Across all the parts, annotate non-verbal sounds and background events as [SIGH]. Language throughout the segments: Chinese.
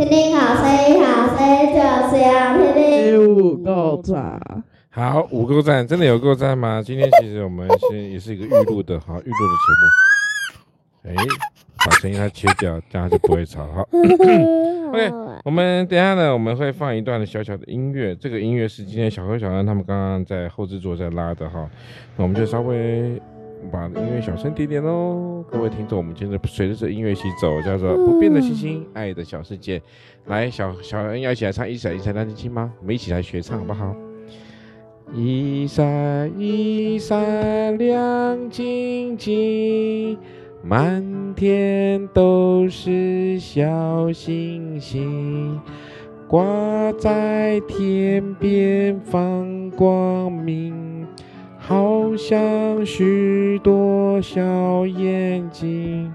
听听好声音，好声音就是要听听五够赞。好，五够赞，真的有够赞吗？今天其实我们是也是一个预录的，好预录的节目。哎，把声音它切掉，这样就不会吵。好，[LAUGHS] OK，我们等一下呢，我们会放一段的小小的音乐。这个音乐是今天小何、小安他们刚刚在后制作在拉的哈。那我们就稍微。把音乐小声点点喽，各位听众，我们接着随着这音乐一起走，叫做不变的星星，爱的小世界。来，小小恩要一起来唱一闪一闪亮晶晶吗？我们一起来学唱好不好？一闪一闪亮晶晶，满天都是小星星，挂在天边放光明。好像许多小眼睛，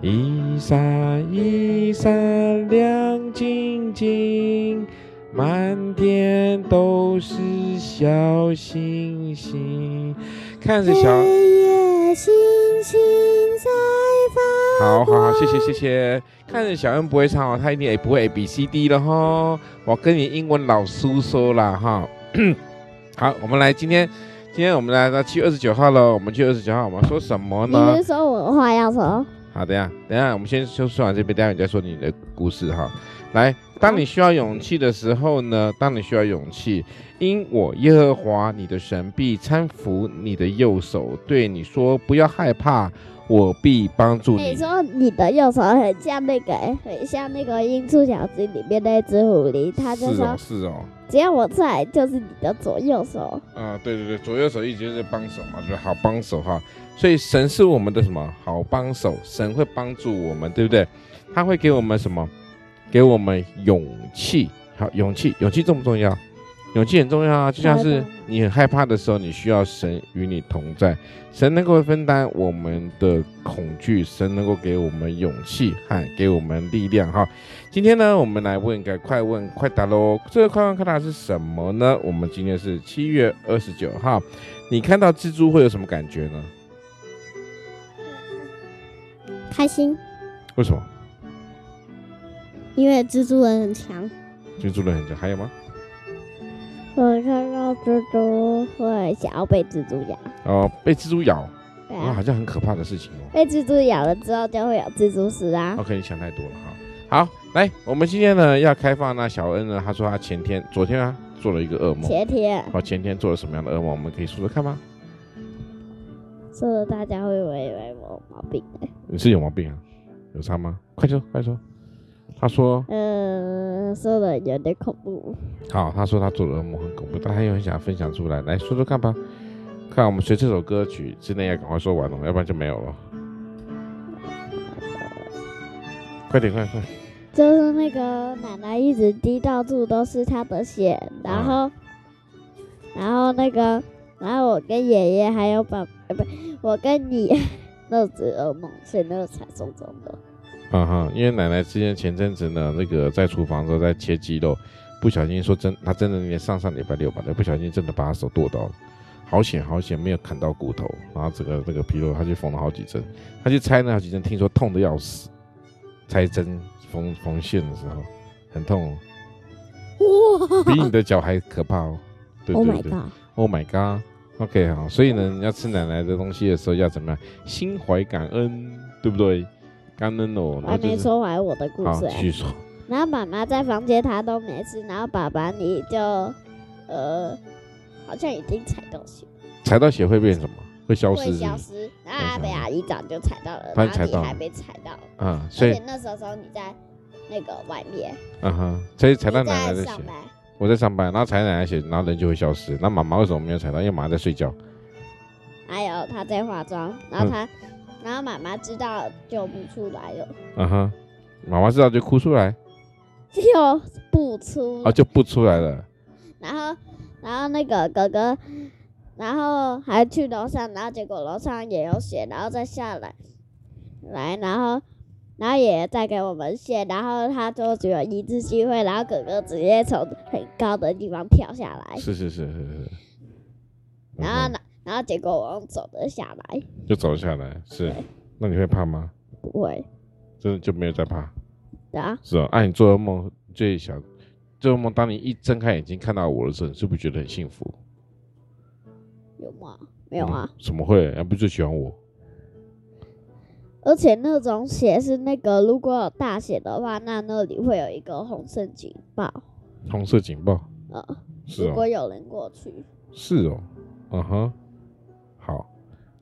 一闪一闪亮晶晶，满天都是小星星。看着小夜夜星星在发。好好好，谢谢谢谢。看着小恩不会唱哦，他一定也不会 A B C D 了哈。我跟你英文老师说了哈。[COUGHS] 好，我们来今天。今天我们来到七月二十九号了，我们七月二十九号我们说什么呢？你是说我的话要说？好的呀，等一下我们先先说完这边，待会你再说你的故事哈。来，当你需要勇气的时候呢，当你需要勇气，因我耶和华你的神必搀扶你的右手，对你说不要害怕。我必帮助你。你说你的右手很像那个，很像那个《音速小子》里面那只狐狸，他就说：“是哦，是哦，只要我在，就是你的左右手。”啊，对对对，左右手一直就是帮手嘛，就是好帮手哈。所以神是我们的什么好帮手？神会帮助我们，对不对？他会给我们什么？给我们勇气。好，勇气，勇气重不重要？勇气很重要啊，就像是你很害怕的时候，你需要神与你同在，神能够分担我们的恐惧，神能够给我们勇气和给我们力量。哈，今天呢，我们来问个快问快答喽。这个快问快答是什么呢？我们今天是七月二十九号，你看到蜘蛛会有什么感觉呢？开心。为什么？因为蜘蛛人很强。蜘蛛人很强，还有吗？我看到蜘蛛会想要被蜘蛛咬哦，被蜘蛛咬，对啊，好像很可怕的事情哦。被蜘蛛咬了之后就会有蜘蛛丝啊。OK，你想太多了哈。好，来，我们今天呢要开放那小恩呢，他说他前天、昨天啊做了一个噩梦。前天。哦，前天做了什么样的噩梦？我们可以说说看吗？说了大家会以为我有毛病哎。你是有毛病啊？有差吗？快说，快说。他说：“嗯、呃，说的有点恐怖。”好，他说他做的噩梦很恐怖，但他又很想分享出来，来说说看吧。看我们学这首歌曲之内要赶快说完了，要不然就没有了。快点，快快！就是那个奶奶一直滴到处都是她的血，然后，啊、然后那个，然后我跟爷爷还有爸，呃，不，我跟你 [LAUGHS] 那只噩梦，所以那个才重重的。嗯哼，因为奶奶之前前阵子呢，那个在厨房的时候在切鸡肉，不小心说真，她真的那天上上礼拜六吧，不小心真的把她手剁到了，好险好险没有砍到骨头，然后整个那个皮肉她就缝了好几针，她去拆那好几针，听说痛的要死，拆针缝缝线的时候很痛，哇，比你的脚还可怕哦，对对对，Oh my god，Oh my god，OK 好，所以呢，你要吃奶奶的东西的时候要怎么样？心怀感恩，对不对？刚刚哦，还没说完我的故事。好，继续说。然后妈妈在房间，她都没事。然后爸爸你就，呃，好像已经踩到血。踩到血会变什么？会消失是不是？会消失。然后阿北阿姨早就踩到了，然后你还没踩到。嗯，所以那时候你在那个外面。嗯哼，所以踩到奶奶的血。我在上班，然后踩奶奶血，然后人就会消失。那妈妈为什么没有踩到？因为妈妈在睡觉。还有她在化妆，然后她。嗯然后妈妈知道就不出来了。嗯哼，妈妈知道就哭出来，就不出啊，就不出来了。然后，然后那个哥哥，然后还去楼上，然后结果楼上也有血，然后再下来，来，然后，然后爷爷再给我们血，然后他就只有一次机会，然后哥哥直接从很高的地方跳下来。是是是是是。然后呢？然后结果我用走了下来，就走下来，是。那你会怕吗？不会，真的就没有在怕。对啊。是哦，按、啊、你做噩梦最想做噩梦，当你一睁开眼睛看到我的时候，你是不是觉得很幸福？有吗？没有啊。怎、嗯、么会？还不就喜欢我？而且那种血是那个，如果有大血的话，那那里会有一个红色警报。红色警报。呃、嗯，是哦。如果有人过去。是哦。嗯哼。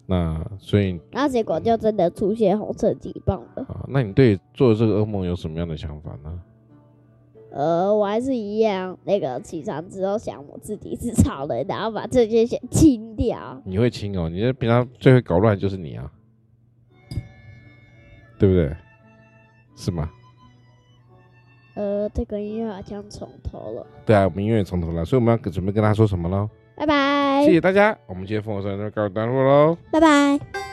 好。那所以。那结果就真的出现红色警报了。啊，那你对做这个噩梦有什么样的想法呢？呃，我还是一样，那个起床之后想我自己是超人，然后把这些先清掉。你会清哦？你这平常最会搞乱就是你啊。对不对？是吗？呃，这个音乐好像从头了。对啊，我们音乐从头了，所以我们要准备跟他说什么喽？拜拜！谢谢大家，我们今天《风火山》就告一段落喽。拜拜。